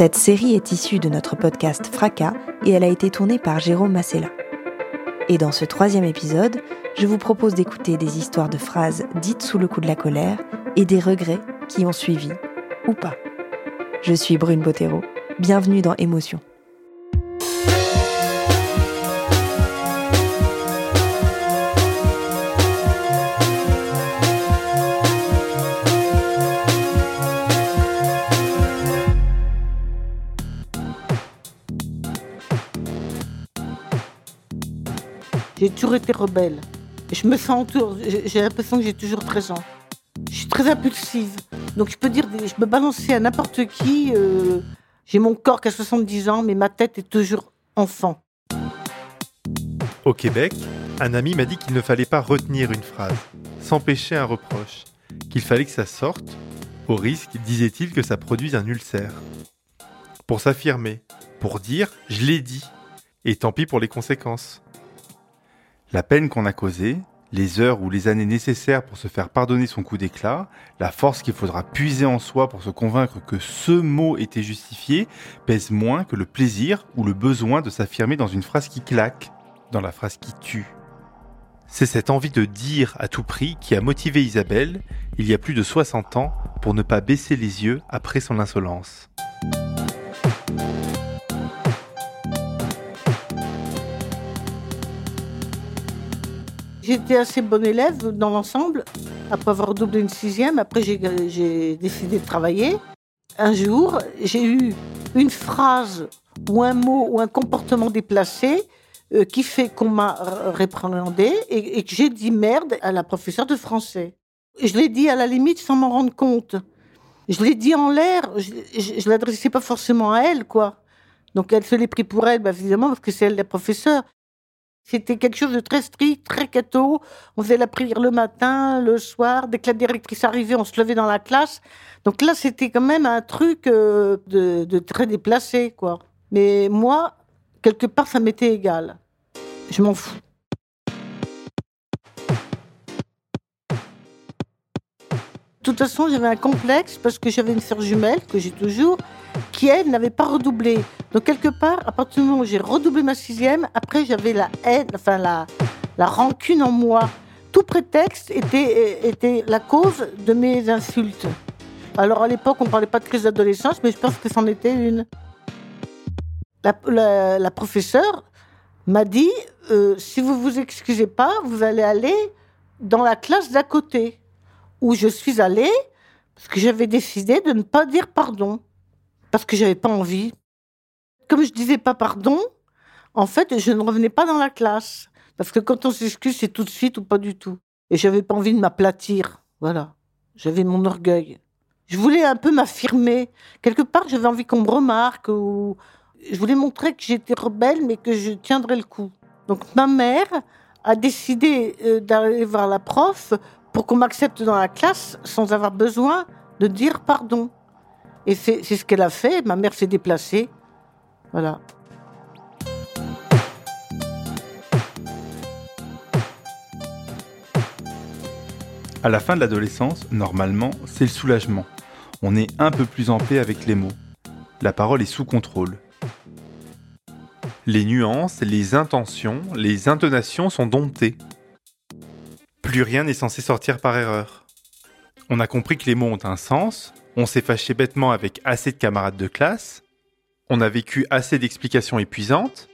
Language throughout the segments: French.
Cette série est issue de notre podcast Fracas et elle a été tournée par Jérôme Massella. Et dans ce troisième épisode, je vous propose d'écouter des histoires de phrases dites sous le coup de la colère et des regrets qui ont suivi, ou pas. Je suis Brune Bottero. Bienvenue dans Émotion. J'ai toujours été rebelle. Je me sens toujours, j'ai l'impression que j'ai toujours 13 ans. Je suis très impulsive. Donc je peux dire, je peux balancer à n'importe qui. euh, j'ai mon corps qui a 70 ans, mais ma tête est toujours enfant. Au Québec, un ami m'a dit qu'il ne fallait pas retenir une phrase, s'empêcher un reproche, qu'il fallait que ça sorte, au risque, disait-il, que ça produise un ulcère. Pour s'affirmer, pour dire je l'ai dit, et tant pis pour les conséquences. La peine qu'on a causée, les heures ou les années nécessaires pour se faire pardonner son coup d'éclat, la force qu'il faudra puiser en soi pour se convaincre que ce mot était justifié, pèse moins que le plaisir ou le besoin de s'affirmer dans une phrase qui claque, dans la phrase qui tue. C'est cette envie de dire à tout prix qui a motivé Isabelle, il y a plus de 60 ans, pour ne pas baisser les yeux après son insolence. J'étais assez bonne élève dans l'ensemble. Après avoir doublé une sixième, après j'ai décidé de travailler. Un jour, j'ai eu une phrase ou un mot ou un comportement déplacé euh, qui fait qu'on m'a réprimandé et, que j'ai dit merde à la professeure de français. Je l'ai dit à la limite sans m'en rendre compte. Je l'ai dit en l'air, je l'adressais pas forcément à elle, quoi. Donc elle se l'est pris pour elle, bah, évidemment, parce que c'est elle la professeure. C'était quelque chose de très strict, très catho. On faisait la prière le matin, le soir. Dès que la directrice arrivait, on se levait dans la classe. Donc là, c'était quand même un truc euh, de, très déplacé, quoi. Mais moi, quelque part, ça m'était égal. Je m'en fous. De toute façon, j'avais un complexe parce que j'avais une sœur jumelle, que j'ai toujours, elle, n'avait pas redoublé. Donc, quelque part, à partir du moment où j'ai redoublé ma sixième, après, j'avais la haine, enfin, la, la rancune en moi. Tout prétexte était, était la cause de mes insultes. Alors, à l'époque, on ne parlait pas de crise d'adolescence, mais je pense que c'en était une. La professeure m'a dit euh, si vous vous excusez pas, vous allez aller dans la classe d'à côté, où je suis allée parce que j'avais décidé de ne pas dire pardon, parce que j'avais pas envie. Comme je disais pas pardon, en fait, je ne revenais pas dans la classe, parce que quand on s'excuse, c'est tout de suite ou pas du tout. Et j'avais pas envie de m'aplatir, voilà. J'avais mon orgueil. Je voulais un peu m'affirmer. Quelque part, j'avais envie qu'on me remarque je voulais montrer que j'étais rebelle, mais que je tiendrais le coup. Donc ma mère a décidé euh, d'aller voir la prof pour qu'on m'accepte dans la classe sans avoir besoin de dire pardon. Et c'est ce qu'elle a fait. Ma mère s'est déplacée. Voilà. À la fin de l'adolescence, normalement, c'est le soulagement. On est un peu plus en paix avec les mots. La parole est sous contrôle. Les nuances, les intentions, les intonations sont domptées. Plus rien n'est censé sortir par erreur. On a compris que les mots ont un sens, on s'est fâché bêtement avec assez de camarades de classe, on a vécu assez d'explications épuisantes,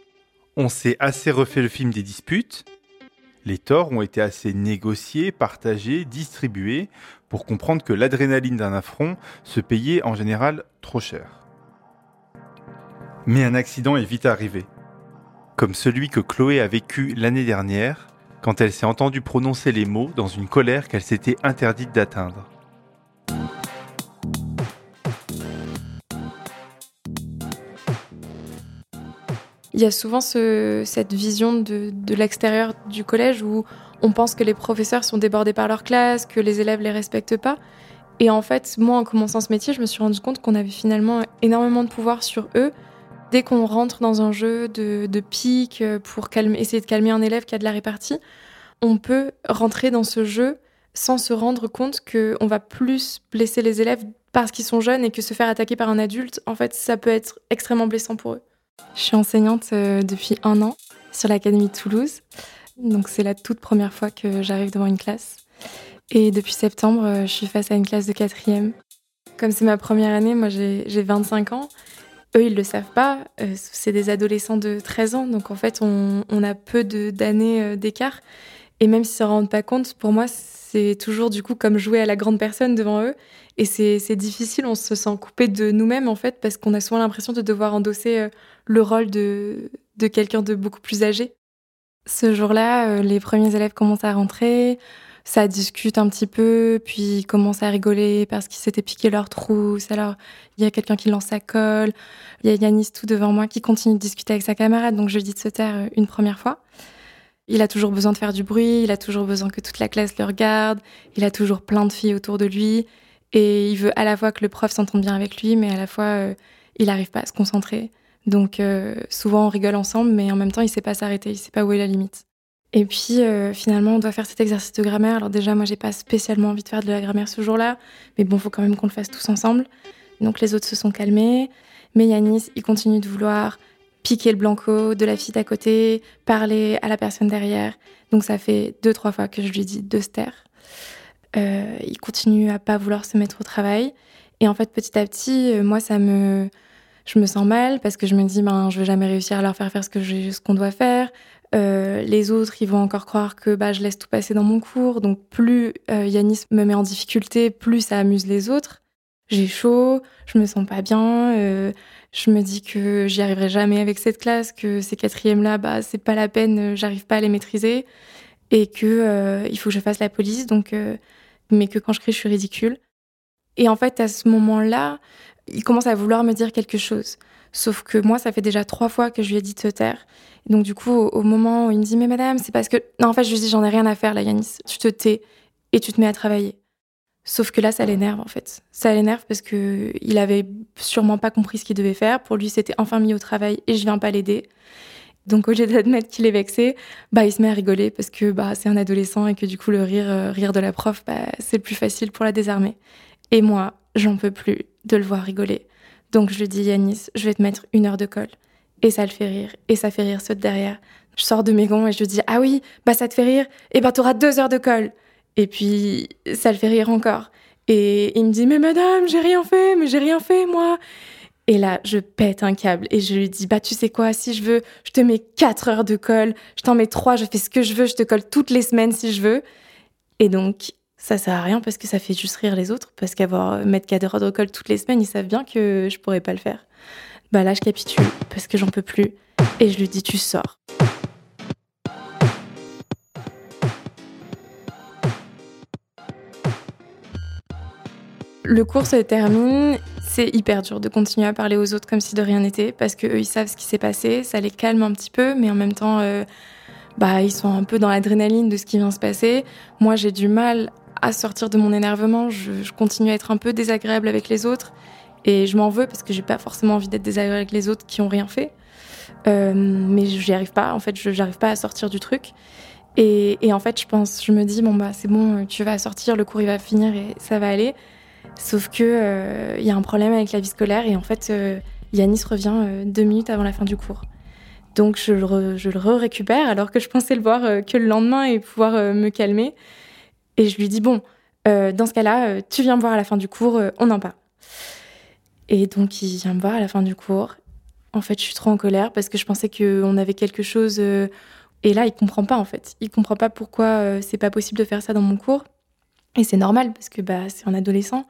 on s'est assez refait le film des disputes, les torts ont été assez négociés, partagés, distribués pour comprendre que l'adrénaline d'un affront se payait en général trop cher. Mais un accident est vite arrivé, comme celui que Chloé a vécu l'année dernière quand elle s'est entendue prononcer les mots dans une colère qu'elle s'était interdite d'atteindre. Il y a souvent cette vision de, l'extérieur du collège où on pense que les professeurs sont débordés par leur classe, que les élèves les respectent pas. Et en fait, moi, en commençant ce métier, je me suis rendu compte qu'on avait finalement énormément de pouvoir sur eux. Dès qu'on rentre dans un jeu de, de pique pour essayer de calmer un élève qui a de la répartie, on peut rentrer dans ce jeu sans se rendre compte qu'on va plus blesser les élèves parce qu'ils sont jeunes et que se faire attaquer par un adulte, en fait, ça peut être extrêmement blessant pour eux. Je suis enseignante euh, depuis un an sur l'Académie de Toulouse. Donc c'est la toute première fois que j'arrive devant une classe. Et depuis septembre, euh, je suis face à une classe de quatrième. Comme c'est ma première année, moi j'ai 25 ans. Eux, ils le savent pas. Euh, c'est des adolescents de 13 ans. Donc en fait, on, a peu d'années d'écart. Et même s'ils ne se rendent pas compte, pour moi, c'est toujours du coup comme jouer à la grande personne devant eux. Et c'est difficile, on se sent coupé de nous-mêmes en fait, parce qu'on a souvent l'impression de devoir endosser euh, le rôle de, de quelqu'un de beaucoup plus âgé. Ce jour-là, euh, les premiers élèves commencent à rentrer, ça discute un petit peu, puis ils commencent à rigoler parce qu'ils s'étaient piqué leur trousse. Alors, il y a quelqu'un qui lance sa colle, il y a Yanis tout devant moi qui continue de discuter avec sa camarade, donc je dis de se taire euh, une première fois. Il a toujours besoin de faire du bruit, il a toujours besoin que toute la classe le regarde, il a toujours plein de filles autour de lui. Et il veut à la fois que le prof s'entende bien avec lui, mais à la fois, euh, il n'arrive pas à se concentrer. Donc euh, souvent, on rigole ensemble, mais en même temps, il ne sait pas s'arrêter, il ne sait pas où est la limite. Et puis euh, finalement, on doit faire cet exercice de grammaire. Alors déjà, moi, j'ai pas spécialement envie de faire de la grammaire ce jour-là, mais bon, faut quand même qu'on le fasse tous ensemble. Donc les autres se sont calmés, mais Yanis, il continue de vouloir piquer le blanco de la fille à côté, parler à la personne derrière. Donc ça fait deux, trois fois que je lui dis de se taire. Euh, il continue à pas vouloir se mettre au travail. Et en fait, petit à petit, euh, moi, ça me, je me sens mal parce que je me dis, ben, je vais jamais réussir à leur faire faire ce que ce qu'on doit faire. Euh, les autres, ils vont encore croire que bah, je laisse tout passer dans mon cours. Donc, plus Yanis me met en difficulté, plus ça amuse les autres. J'ai chaud, je me sens pas bien. Je me dis que j'y arriverai jamais avec cette classe, que ces quatrièmes là, bah, c'est pas la peine, j'arrive pas à les maîtriser, et que il faut que je fasse la police. Donc, mais que quand je crie, je suis ridicule. Et en fait, à ce moment-là, il commence à vouloir me dire quelque chose. Sauf que moi, ça fait déjà trois fois que je lui ai dit de se taire. donc, du coup, au, moment où il me dit, mais madame, c'est parce que. Non, en fait, je lui dis, j'en ai rien à faire, là, Yanis. Tu te tais et tu te mets à travailler. Sauf que là, ça l'énerve, en fait. Ça l'énerve parce que il avait sûrement pas compris ce qu'il devait faire. Pour lui, c'était enfin mis au travail et je viens pas l'aider. Donc au lieu d'admettre qu'il est vexé, bah il se met à rigoler parce que bah c'est un adolescent et que du coup le rire euh, rire de la prof bah, c'est le plus facile pour la désarmer. Et moi, j'en peux plus de le voir rigoler. Donc je lui dis Yanis, je vais te mettre une heure de colle. Et ça le fait rire et ça fait rire ceux de derrière. Je sors de mes gonds et je lui dis ah oui, bah ça te fait rire, et bah t'auras deux heures de colle. Et puis ça le fait rire encore. Et il me dit mais madame, j'ai rien fait, mais j'ai rien fait moi. Et là, je pète un câble et je lui dis, bah tu sais quoi, si je veux, je te mets 4 heures de colle, je t'en mets 3, je fais ce que je veux, je te colle toutes les semaines si je veux. Et donc, ça sert à rien parce que ça fait juste rire les autres, parce qu'avoir euh, mettre 4 heures de colle toutes les semaines, ils savent bien que je pourrais pas le faire. Bah là, je capitule parce que j'en peux plus et je lui dis, tu sors. Le cours se termine c'est hyper dur de continuer à parler aux autres comme si de rien n'était parce qu'eux, ils savent ce qui s'est passé, ça les calme un petit peu, mais en même temps, euh, bah, ils sont un peu dans l'adrénaline de ce qui vient se passer. Moi, j'ai du mal à sortir de mon énervement, je, continue à être un peu désagréable avec les autres et je m'en veux parce que j'ai pas forcément envie d'être désagréable avec les autres qui ont rien fait. Euh, mais j'y arrive pas, en fait, je j'arrive pas à sortir du truc. Et, et, en fait, je pense, je me dis, bon, bah, c'est bon, tu vas sortir, le cours il va finir et ça va aller. Sauf que il euh, y a un problème avec la vie scolaire et en fait, euh, Yanis revient euh, deux minutes avant la fin du cours. Donc je le, re-récupère alors que je pensais le voir que le lendemain et pouvoir me calmer. Et je lui dis bon, dans ce cas-là, tu viens me voir à la fin du cours, on en parle. Et donc, il vient me voir à la fin du cours. En fait, je suis trop en colère parce que je pensais qu'on avait quelque chose. et là, il comprend pas, en fait. Il comprend pas pourquoi c'est pas possible de faire ça dans mon cours. Et c'est normal parce que bah, c'est un adolescent.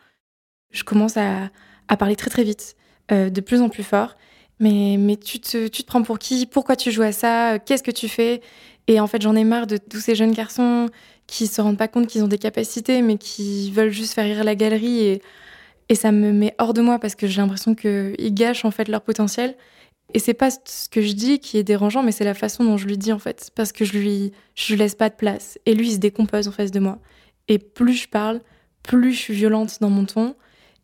Je commence à, parler très très vite, de plus en plus fort. Mais, mais tu, te, tu te prends pour qui? Pourquoi tu joues à ça? Qu'est-ce que tu fais? Et en fait, j'en ai marre de tous ces jeunes garçons qui se rendent pas compte qu'ils ont des capacités, mais qui veulent juste faire rire la galerie. Et, et ça me met hors de moi parce que j'ai l'impression qu'ils gâchent en fait leur potentiel. Et c'est pas ce que je dis qui est dérangeant, mais c'est la façon dont je lui dis en fait, parce que je lui, je laisse pas de place. Et lui, il se décompose en face de moi. Et plus je parle, plus je suis violente dans mon ton,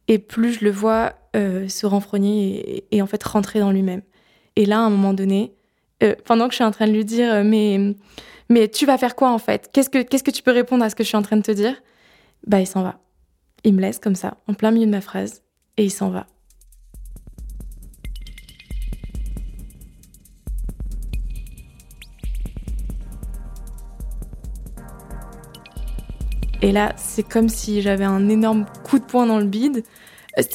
et plus je le vois euh, se renfrogner et, en fait rentrer dans lui-même. Et là, à un moment donné, euh, pendant que je suis en train de lui dire euh, mais mais tu vas faire quoi en fait? Qu'est-ce que que tu peux répondre à ce que je suis en train de te dire? Bah il s'en va. Il me laisse comme ça, en plein milieu de ma phrase, et il s'en va. Et là, c'est comme si j'avais un énorme coup de poing dans le bide.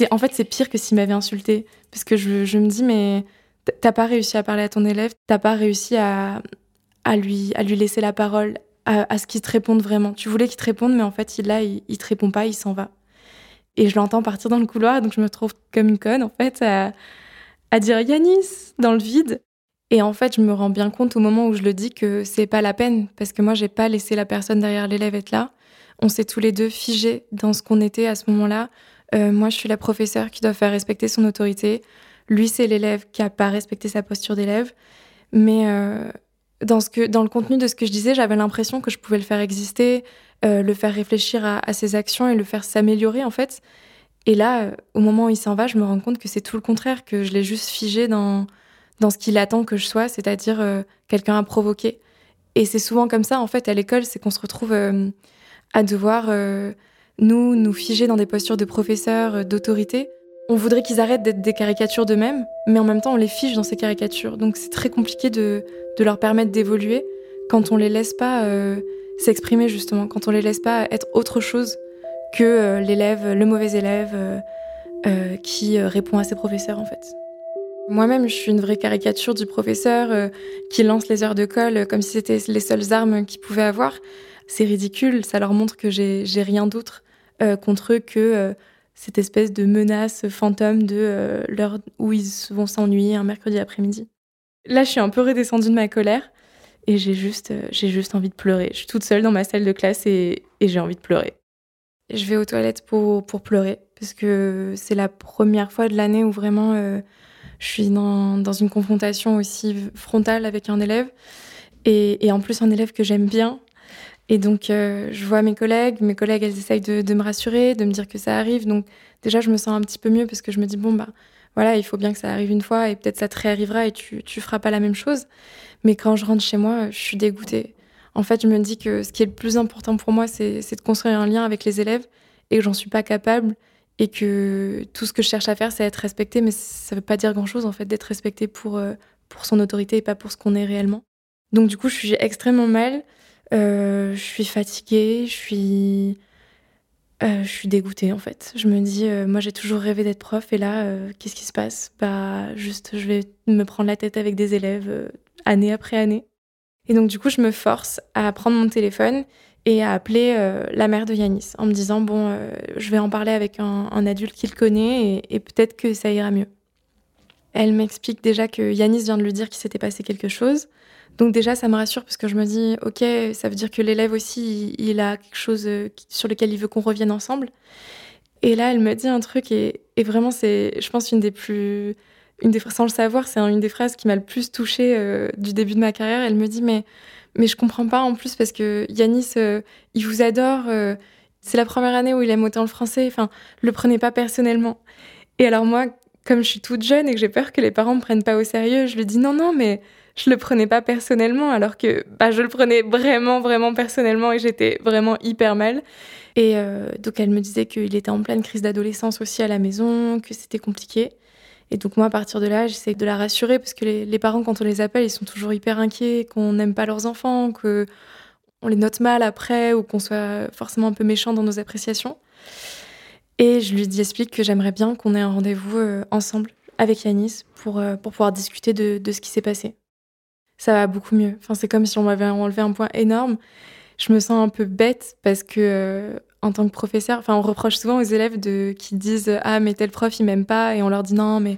En fait, c'est pire que s'il m'avait insulté. Parce que je, me dis, mais t'as pas réussi à parler à ton élève, t'as pas réussi à, lui, laisser la parole, à, ce qu'il te réponde vraiment. Tu voulais qu'il te réponde, mais en fait, là, il, il te répond pas, il s'en va. Et je l'entends partir dans le couloir, donc je me trouve comme une conne, en fait, à, à dire Yanis dans le vide. Et en fait, je me rends bien compte au moment où je le dis que c'est pas la peine, parce que moi, j'ai pas laissé la personne derrière l'élève être là on s'est tous les deux figés dans ce qu'on était à ce moment-là. Euh, moi, je suis la professeure qui doit faire respecter son autorité. Lui, c'est l'élève qui a pas respecté sa posture d'élève. Mais euh, dans, ce que, dans le contenu de ce que je disais, j'avais l'impression que je pouvais le faire exister, euh, le faire réfléchir à, ses actions et le faire s'améliorer, en fait. Et là, au moment où il s'en va, je me rends compte que c'est tout le contraire, que je l'ai juste figé dans, dans ce qu'il attend que je sois, c'est-à-dire quelqu'un à provoquer. Et c'est souvent comme ça, en fait, à l'école, c'est qu'on se retrouve à devoir euh, nous nous figer dans des postures de professeurs, euh, d'autorité. On voudrait qu'ils arrêtent d'être des caricatures d'eux-mêmes, mais en même temps on les fige dans ces caricatures. Donc c'est très compliqué de, de leur permettre d'évoluer quand on les laisse pas euh, s'exprimer justement, quand on les laisse pas être autre chose que l'élève, le mauvais élève qui répond à ses professeurs en fait. Moi-même, je suis une vraie caricature du professeur qui lance les heures de colle comme si c'était les seules armes qu'il pouvait avoir c'est ridicule. Ça leur montre que j'ai rien d'autre euh, contre eux que euh, cette espèce de menace fantôme de euh, l'heure où ils vont s'ennuyer un mercredi après-midi. Là, je suis un peu redescendue de ma colère et j'ai juste, j'ai juste envie de pleurer. Je suis toute seule dans ma salle de classe et, j'ai envie de pleurer. Je vais aux toilettes pour, pour pleurer parce que c'est la première fois de l'année où vraiment je suis dans, dans, une confrontation aussi frontale avec un élève. Et en plus, un élève que j'aime bien, et donc, euh, je vois mes collègues, mes collègues, elles essayent de, me rassurer, de me dire que ça arrive. Donc, déjà, je me sens un petit peu mieux parce que je me dis, bon, bah, voilà, il faut bien que ça arrive une fois et peut-être ça te réarrivera et tu, tu feras pas la même chose. Mais quand je rentre chez moi, je suis dégoûtée. En fait, je me dis que ce qui est le plus important pour moi, c'est de construire un lien avec les élèves et que j'en suis pas capable et que tout ce que je cherche à faire, c'est être respecté. Mais ça veut pas dire grand-chose, en fait, d'être respecté pour, euh, pour son autorité et pas pour ce qu'on est réellement. Donc, du coup, je suis extrêmement mal. Euh, je suis fatiguée, je suis, euh, je suis dégoûtée en fait. Je me dis, euh, moi j'ai toujours rêvé d'être prof et là, qu'est-ce qui se passe? Bah, juste, je vais me prendre la tête avec des élèves année après année. Et donc du coup, je me force à prendre mon téléphone et à appeler la mère de Yanis en me disant, bon, je vais en parler avec un, adulte qui le connaît et peut-être que ça ira mieux. Elle m'explique déjà que Yanis vient de lui dire qu'il s'était passé quelque chose. Donc déjà, ça me rassure parce que je me dis, ok, ça veut dire que l'élève aussi, il, a quelque chose euh, sur lequel il veut qu'on revienne ensemble. Et là, elle me dit un truc et, vraiment, c'est, je pense, une des plus, une des sans le savoir, c'est une des phrases qui m'a le plus touchée euh, du début de ma carrière. Elle me dit, mais, mais je comprends pas en plus parce que Yanis, euh, il vous adore. c'est la première année où il aime autant le français. Enfin, le prenez pas personnellement. Et alors moi, comme je suis toute jeune et que j'ai peur que les parents me prennent pas au sérieux, je lui dis non, non, mais je le prenais pas personnellement, alors que bah, je le prenais vraiment, vraiment personnellement et j'étais vraiment hyper mal. Et euh, donc elle me disait qu'il était en pleine crise d'adolescence aussi à la maison, que c'était compliqué. Et donc moi, à partir de là, j'essaie de la rassurer parce que les, parents, quand on les appelle, ils sont toujours hyper inquiets, qu'on n'aime pas leurs enfants, que on les note mal après ou qu'on soit forcément un peu méchant dans nos appréciations. Et je lui dis, explique que j'aimerais bien qu'on ait un rendez-vous euh, ensemble avec Yanis pour, euh, pour pouvoir discuter de, de ce qui s'est passé. Ça va beaucoup mieux. Enfin, c'est comme si on m'avait enlevé un point énorme. Je me sens un peu bête parce que, euh, en tant que professeur, enfin, on reproche souvent aux élèves de, qui disent Ah, mais tel prof, il m'aime pas. Et on leur dit Non, mais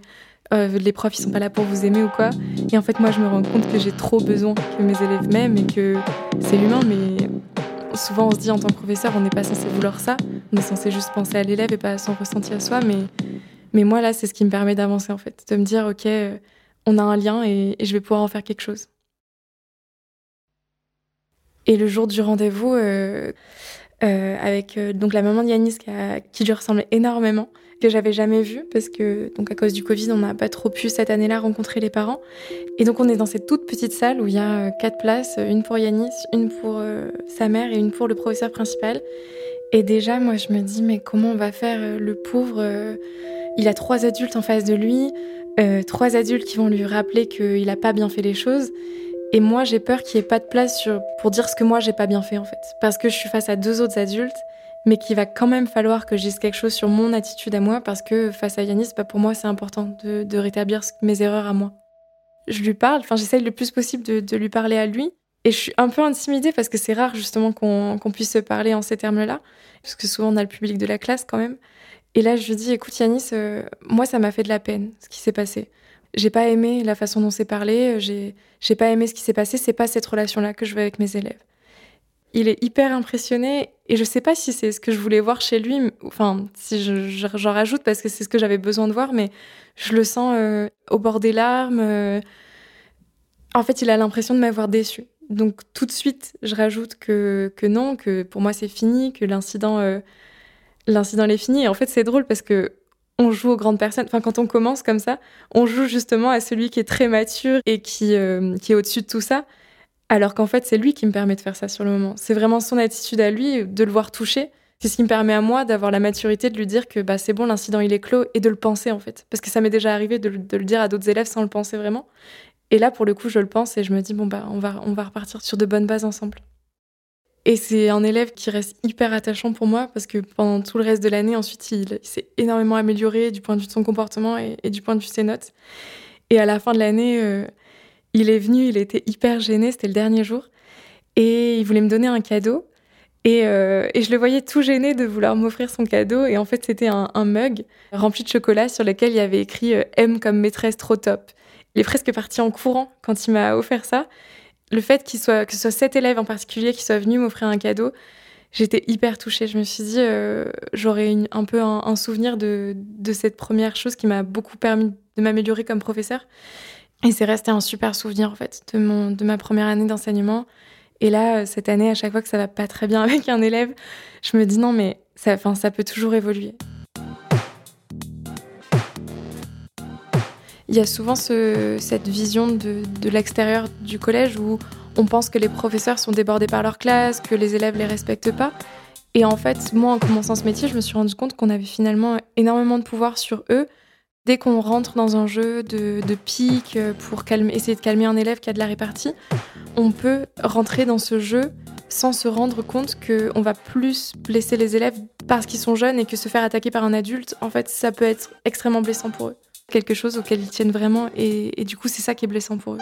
les profs, ils sont pas là pour vous aimer ou quoi. Et en fait, moi, je me rends compte que j'ai trop besoin que mes élèves m'aiment et que c'est humain, mais souvent on se dit en tant que professeur, on n'est pas censé vouloir ça. On est censé juste penser à l'élève et pas à son ressenti à soi. Mais, mais moi, là, c'est ce qui me permet d'avancer, en fait. De me dire, OK, euh, on a un lien et, je vais pouvoir en faire quelque chose. Et le jour du rendez-vous, euh, euh, avec donc la maman de Yanis qui, lui ressemblait énormément, que j'avais jamais vu parce que donc à cause du Covid, on n'a pas trop pu cette année-là rencontrer les parents. Et donc on est dans cette toute petite salle où il y a euh, quatre places, une pour Yanis, une pour euh, sa mère et une pour le professeur principal. Et déjà, moi, je me dis mais comment on va faire euh, le pauvre Il a trois adultes en face de lui, trois adultes qui vont lui rappeler qu'il n'a pas bien fait les choses. Et moi, j'ai peur qu'il n'y ait pas de place pour dire ce que moi, j'ai pas bien fait, en fait. Parce que je suis face à deux autres adultes mais qu'il va quand même falloir que je dise quelque chose sur mon attitude à moi parce que face à Yanis, bah, pour moi, c'est important de, rétablir mes erreurs à moi. Je lui parle, enfin, j'essaye le plus possible de, lui parler à lui. Et je suis un peu intimidée parce que c'est rare justement qu'on puisse se parler en ces termes-là, parce que souvent on a le public de la classe quand même. Et là, je lui dis, écoute Yanis, euh, moi ça m'a fait de la peine ce qui s'est passé. J'ai pas aimé la façon dont c'est parlé, j'ai pas aimé ce qui s'est passé, c'est pas cette relation-là que je veux avec mes élèves il est hyper impressionné et je sais pas si c'est ce que je voulais voir chez lui, enfin si j'en je, rajoute parce que c'est ce que j'avais besoin de voir, mais je le sens euh, au bord des larmes. Euh. En fait, il a l'impression de m'avoir déçu. Donc tout de suite, je rajoute que, que non, que pour moi c'est fini, que l'incident euh, l'incident est fini. Et en fait, c'est drôle parce que on joue aux grandes personnes. Enfin, quand on commence comme ça, on joue justement à celui qui est très mature et qui, qui est au-dessus de tout ça. Alors qu'en fait, c'est lui qui me permet de faire ça sur le moment. C'est vraiment son attitude à lui, de le voir toucher. C'est ce qui me permet à moi d'avoir la maturité de lui dire que bah, c'est bon, l'incident il est clos et de le penser en fait. Parce que ça m'est déjà arrivé de, le dire à d'autres élèves sans le penser vraiment. Et là, pour le coup, je le pense et je me dis, bon, bah, on va, on va repartir sur de bonnes bases ensemble. Et c'est un élève qui reste hyper attachant pour moi parce que pendant tout le reste de l'année, ensuite, il, s'est énormément amélioré du point de vue de son comportement et, du point de vue de ses notes. Et à la fin de l'année, euh, il est venu, il était hyper gêné, c'était le dernier jour, et il voulait me donner un cadeau. Et, euh, je le voyais tout gêné de vouloir m'offrir son cadeau. Et en fait, c'était un, mug rempli de chocolat sur lequel il y avait écrit euh, M comme maîtresse trop top. Il est presque parti en courant quand il m'a offert ça. Le fait soit, que ce soit cet élève en particulier qui soit venu m'offrir un cadeau, j'étais hyper touchée. Je me suis dit, euh, j'aurais un peu un, souvenir de, de, cette première chose qui m'a beaucoup permis de m'améliorer comme professeur. Et c'est resté un super souvenir en fait de, mon, de ma première année d'enseignement. Et là, euh, cette année, à chaque fois que ça va pas très bien avec un élève, je me dis non, mais ça, ça peut toujours évoluer. Il y a souvent ce, cette vision de, l'extérieur du collège où on pense que les professeurs sont débordés par leur classe, que les élèves les respectent pas. Et en fait, moi, en commençant ce métier, je me suis rendu compte qu'on avait finalement énormément de pouvoir sur eux Dès qu'on rentre dans un jeu de, pique pour essayer de calmer un élève qui a de la répartie, on peut rentrer dans ce jeu sans se rendre compte qu'on va plus blesser les élèves parce qu'ils sont jeunes et que se faire attaquer par un adulte, en fait, ça peut être extrêmement blessant pour eux. Quelque chose auquel ils tiennent vraiment et, du coup, c'est ça qui est blessant pour eux.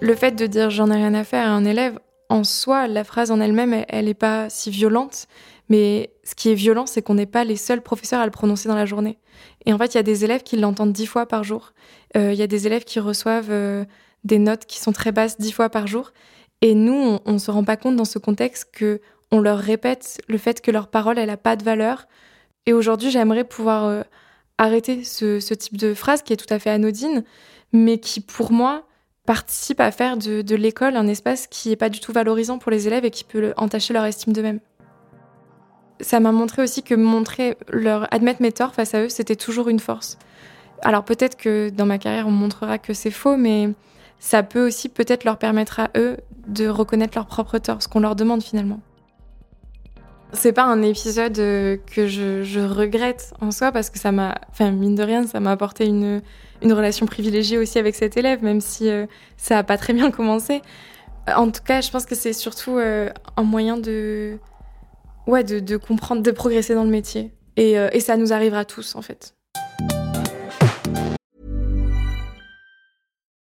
Le fait de dire j'en ai rien à faire à un élève, en soi, la phrase en elle-même, elle n'est pas si violente. Mais ce qui est violent, c'est qu'on n'est pas les seuls professeurs à le prononcer dans la journée. Et en fait, il y a des élèves qui l'entendent dix fois par jour. Euh, il y a des élèves qui reçoivent euh, des notes qui sont très basses dix fois par jour. Et nous, on ne se rend pas compte dans ce contexte que on leur répète le fait que leur parole, elle n'a pas de valeur. Et aujourd'hui, j'aimerais pouvoir euh, arrêter ce, type de phrase qui est tout à fait anodine, mais qui, pour moi, participe à faire de, de l'école un espace qui n'est pas du tout valorisant pour les élèves et qui peut entacher leur estime d'eux-mêmes ça m'a montré aussi que montrer leur admettre mes torts face à eux, c'était toujours une force. Alors peut-être que dans ma carrière, on montrera que c'est faux, mais ça peut aussi peut-être leur permettre à eux de reconnaître leurs propres torts, ce qu'on leur demande finalement. C'est pas un épisode euh, que je, regrette en soi parce que ça m'a, enfin mine de rien, ça m'a apporté une, une relation privilégiée aussi avec cet élève, même si euh, ça a pas très bien commencé. En tout cas, je pense que c'est surtout euh, un moyen de, ouais, de, de, comprendre, de progresser dans le métier. Et, et ça nous arrivera tous en fait.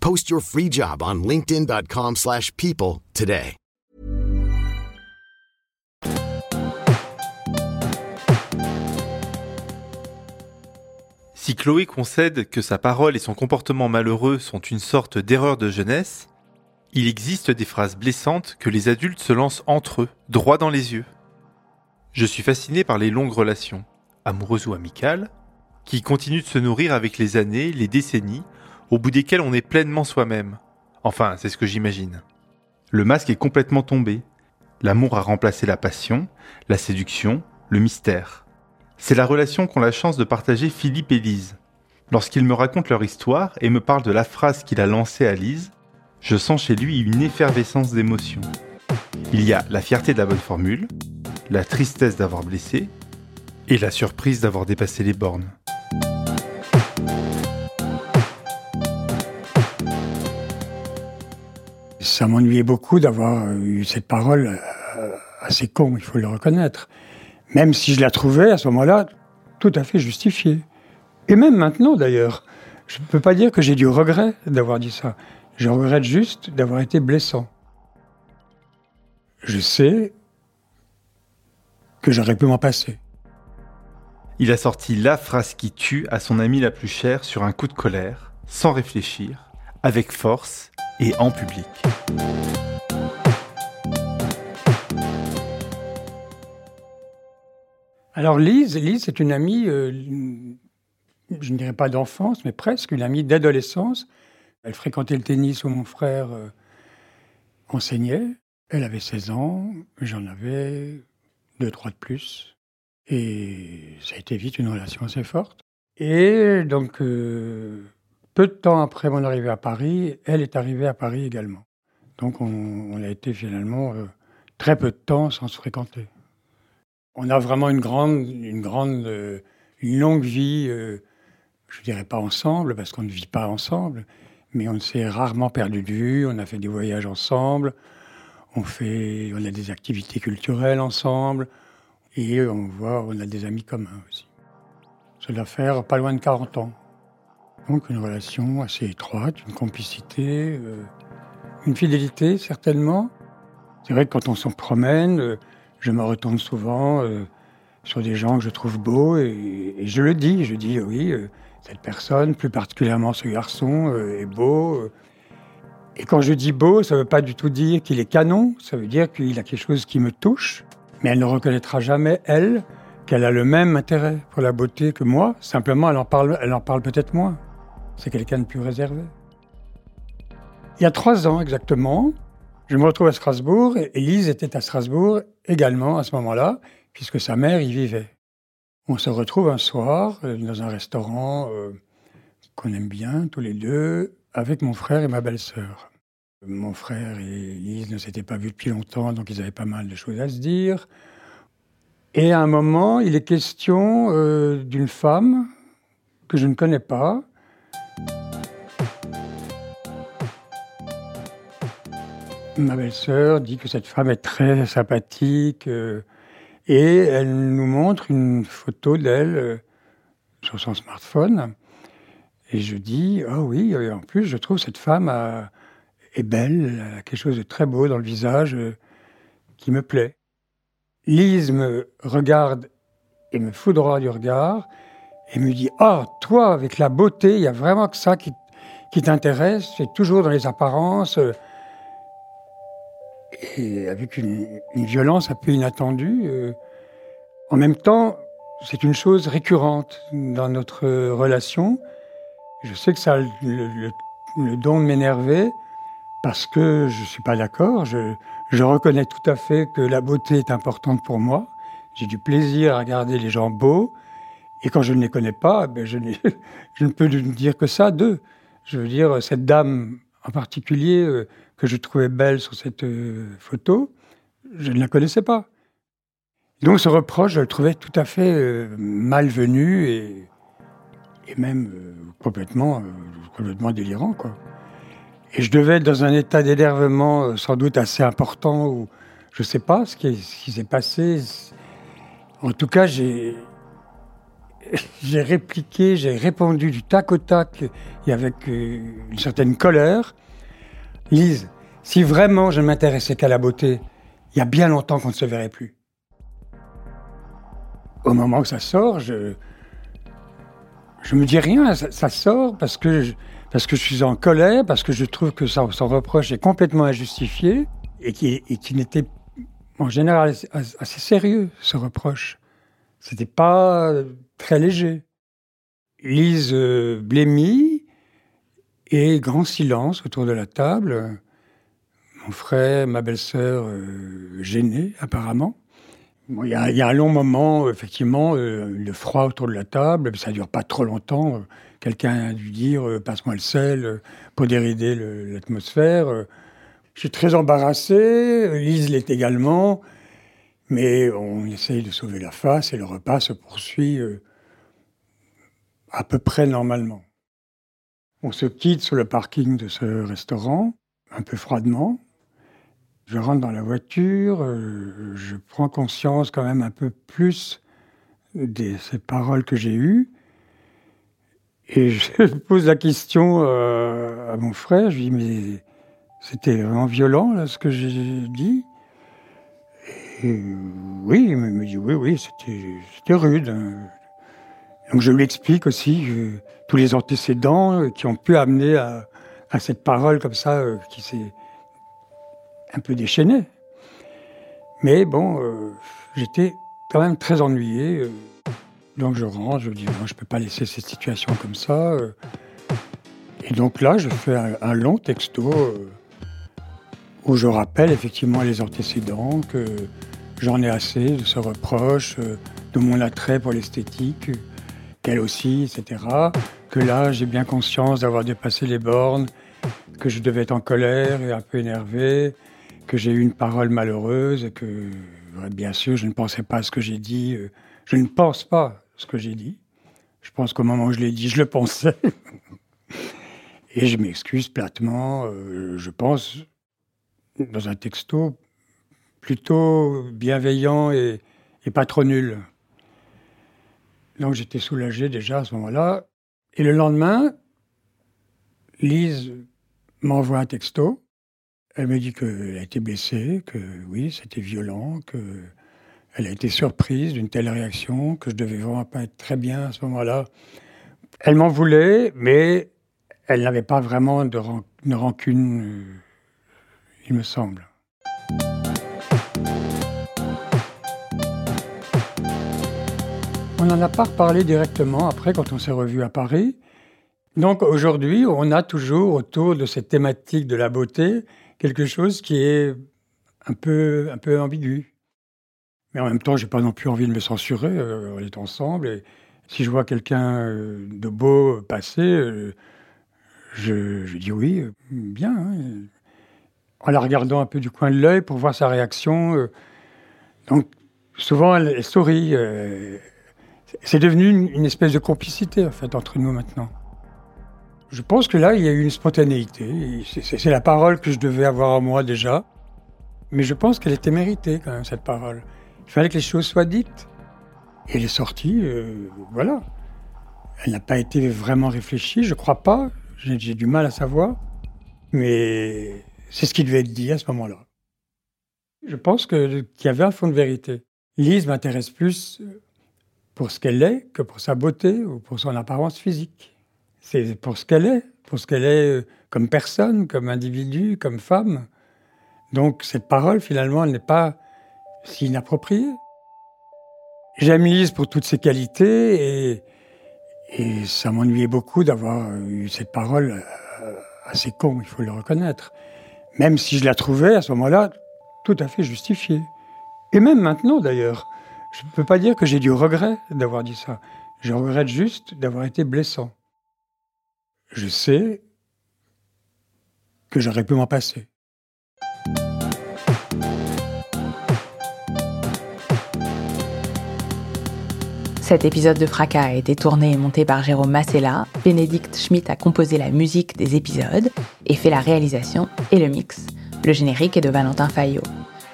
Post your free job on linkedin.com/people today. Si Chloé concède que sa parole et son comportement malheureux sont une sorte d'erreur de jeunesse, il existe des phrases blessantes que les adultes se lancent entre eux, droit dans les yeux. Je suis fasciné par les longues relations, amoureuses ou amicales, qui continuent de se nourrir avec les années, les décennies, au bout desquelles on est pleinement soi-même. Enfin, c'est ce que j'imagine. Le masque est complètement tombé. L'amour a remplacé la passion, la séduction, le mystère. C'est la relation qu'ont la chance de partager Philippe et Lise. Lorsqu'ils me racontent leur histoire et me parlent de la phrase qu'il a lancée à Lise, je sens chez lui une effervescence d'émotions. Il y a la fierté de la bonne formule, la tristesse d'avoir blessé et la surprise d'avoir dépassé les bornes. Ça m'ennuyait beaucoup d'avoir eu cette parole euh, assez con, il faut le reconnaître même si je la trouvais à ce moment-là tout à fait justifiée. Et même maintenant d'ailleurs, je ne peux pas dire que j'ai du regret d'avoir dit ça. Je regrette juste d'avoir été blessant. Je sais que j'aurais pu m'en passer. Il a sorti la phrase qui tue à son amie la plus chère sur un coup de colère, sans réfléchir, avec force et en public. Alors Lise, Lise c'est une amie, euh, je ne dirais pas d'enfance, mais presque une amie d'adolescence. Elle fréquentait le tennis où mon frère euh, enseignait. Elle avait 16 ans, j'en avais deux, trois de plus. Et ça a été vite une relation assez forte. Et donc, euh, peu de temps après mon arrivée à Paris, elle est arrivée à Paris également. Donc on, a été finalement très peu de temps sans se fréquenter on a vraiment une grande, une grande, euh, une longue vie. Euh, je dirais pas ensemble parce qu'on ne vit pas ensemble, mais on s'est rarement perdu de vue. On a fait des voyages ensemble. On fait, on a des activités culturelles ensemble et on voit, on a des amis communs aussi. Doit faire pas loin de 40 ans. Donc une relation assez étroite, une complicité, euh, une fidélité certainement. C'est vrai que quand on s'en promène, je me retourne souvent euh, sur des gens que je trouve beaux et, je le dis. Je dis oui, euh, cette personne, plus particulièrement ce garçon, euh, est beau. Et quand je dis beau, ça ne veut pas du tout dire qu'il est canon, ça veut dire qu'il a quelque chose qui me touche, mais elle ne reconnaîtra jamais, elle, qu'elle a le même intérêt pour la beauté que moi. Simplement, elle en parle, elle en parle peut-être moins. C'est quelqu'un de plus réservé. Il y a trois ans exactement, je me retrouve à Strasbourg et Lise était à Strasbourg également à ce moment-là, puisque sa mère y vivait. On se retrouve un soir euh, dans un restaurant euh, qu'on aime bien tous les deux, avec mon frère et ma belle-sœur. Mon frère et Lise ne s'étaient pas vus depuis longtemps, donc ils avaient pas mal de choses à se dire. Et à un moment, il est question euh, d'une femme que je ne connais pas, Ma belle-sœur dit que cette femme est très sympathique euh, et elle nous montre une photo d'elle euh, sur son smartphone. Et je dis, ah oh oui, en plus, je trouve cette femme euh, est belle, elle a quelque chose de très beau dans le visage qui me plaît. Lise me regarde et me foudroie du regard et me dit, oh, toi, avec la beauté, il y a vraiment que ça qui, qui t'intéresse, c'est toujours dans les apparences et avec une, violence un peu inattendue. Euh. En même temps, c'est une chose récurrente dans notre relation. Je sais que ça a le, don de m'énerver parce que je ne suis pas d'accord. Je, reconnais tout à fait que la beauté est importante pour moi. J'ai du plaisir à regarder les gens beaux. Et quand je ne les connais pas, ben je, je, ne peux dire que ça d'eux. Je veux dire, cette dame en particulier euh, que je trouvais belle sur cette euh, photo, je ne la connaissais pas. Donc ce reproche, je le trouvais tout à fait euh, malvenu et, et même complètement, complètement délirant. Quoi. Et je devais être dans un état d'énervement sans doute assez important, ou je ne sais pas ce qui, s'est passé. En tout cas, j'ai j'ai répliqué, j'ai répondu du tac au tac et avec euh, une certaine colère. Lise, si vraiment je m'intéressais qu'à la beauté, il y a bien longtemps qu'on ne se verrait plus. Au moment où ça sort, je je me dis rien, ça, sort parce que je, parce que je suis en colère, parce que je trouve que son, reproche est complètement injustifié et qui, qui n'était en général assez sérieux, ce reproche. C'était pas très léger. Lise euh, blêmie et grand silence autour de la table. Mon frère, ma belle-sœur euh, gênés apparemment. Il y, a un long moment, effectivement, euh, le froid autour de la table, ça dure pas trop longtemps. Quelqu'un a dû dire passe-moi le sel pour dérider l'atmosphère. Je suis très embarrassé, Lise l'est également. Mais on essaye de sauver la face et le repas se poursuit euh, à peu près normalement. On se quitte sur le parking de ce restaurant, un peu froidement. Je rentre dans la voiture, euh, je prends conscience quand même un peu plus de ces paroles que j'ai eues. Et je pose la question euh, à mon frère, je lui dis mais c'était vraiment violent ce que j'ai dit? Oui, il me dit oui, oui, c'était rude. Donc je lui explique aussi euh, tous les antécédents euh, qui ont pu amener à, cette parole comme ça euh, qui s'est un peu déchaînée. Mais bon, j'étais quand même très ennuyé. donc je rentre, je dis je peux pas laisser cette situation comme ça. et donc là, je fais un long texto où je rappelle effectivement les antécédents, que j'en ai assez de ce reproche, de mon attrait pour l'esthétique, qu'elle aussi, etc. Que là, j'ai bien conscience d'avoir dépassé les bornes, que je devais être en colère et un peu énervé, que j'ai eu une parole malheureuse et que, bien sûr, je ne pensais pas à ce que j'ai dit. Euh, je ne pense pas ce que j'ai dit. Je pense qu'au moment où je l'ai dit, je le pensais. et je m'excuse platement. Euh, je pense dans un texto plutôt bienveillant et, pas trop nul. Donc j'étais soulagé déjà à ce moment-là. Et le lendemain, Lise m'envoie un texto. Elle me dit qu'elle a été blessée, que oui, c'était violent, qu'elle a été surprise d'une telle réaction, que je devais vraiment pas être très bien à ce moment-là. Elle m'en voulait, mais elle n'avait pas vraiment de, rancune. Euh, il me semble. N'en a pas reparlé directement après quand on s'est revu à Paris. Donc aujourd'hui, on a toujours autour de cette thématique de la beauté quelque chose qui est un peu, un peu ambigu. Mais en même temps, j'ai pas non plus envie de me censurer. Euh, on est ensemble et si je vois quelqu'un euh, de beau passer, euh, je, dis oui, bien. Hein en la regardant un peu du coin de l'œil pour voir sa réaction. Donc, souvent, elle, sourit. Euh. C'est devenu une, espèce de complicité, en fait, entre nous maintenant. Je pense que là, il y a eu une spontanéité. C'est la parole que je devais avoir en moi déjà. Mais je pense qu'elle était méritée, quand même, cette parole. Il fallait que les choses soient dites. Et elle est sortie, euh, voilà. Elle n'a pas été vraiment réfléchie, je crois pas. J'ai du mal à savoir. Mais c'est ce qui devait être dit à ce moment-là. Je pense qu'il y avait un fond de vérité. Lise m'intéresse plus pour ce qu'elle est que pour sa beauté ou pour son apparence physique. C'est pour ce qu'elle est, pour ce qu'elle est comme personne, comme individu, comme femme. Donc cette parole, finalement, n'est pas si inappropriée. J'aime Lise pour toutes ses qualités et, ça m'ennuyait beaucoup d'avoir eu cette parole euh, assez con, il faut le reconnaître. Même si je la trouvais à ce moment-là tout à fait justifiée. Et même maintenant d'ailleurs. Je ne peux pas dire que j'ai du regret d'avoir dit ça. Je regrette juste d'avoir été blessant. Je sais que j'aurais pu m'en passer. Cet épisode de Fracas a été tourné et monté par Jérôme Massella. Bénédicte Schmitt a composé la musique des épisodes et fait la réalisation et le mix. Le générique est de Valentin Fayot.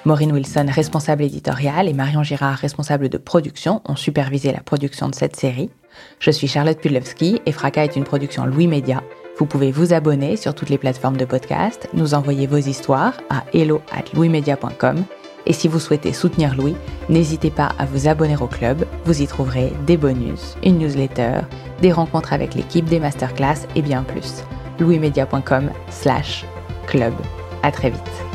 Maureen Wilson, responsable éditoriale, et Marion Girard, responsable de production, ont supervisé la production de cette série. Je suis Charlotte Pudlewski et Fracas est une production Louis Média. Vous pouvez vous abonner sur toutes les plateformes de podcast, nous envoyer vos histoires à hello at louismedia.com et si vous souhaitez soutenir Louis, n'hésitez pas à vous abonner au club. Vous y trouverez des bonus, une newsletter, des rencontres avec l'équipe, des masterclass et bien plus. louismedia.com slash club. À très vite.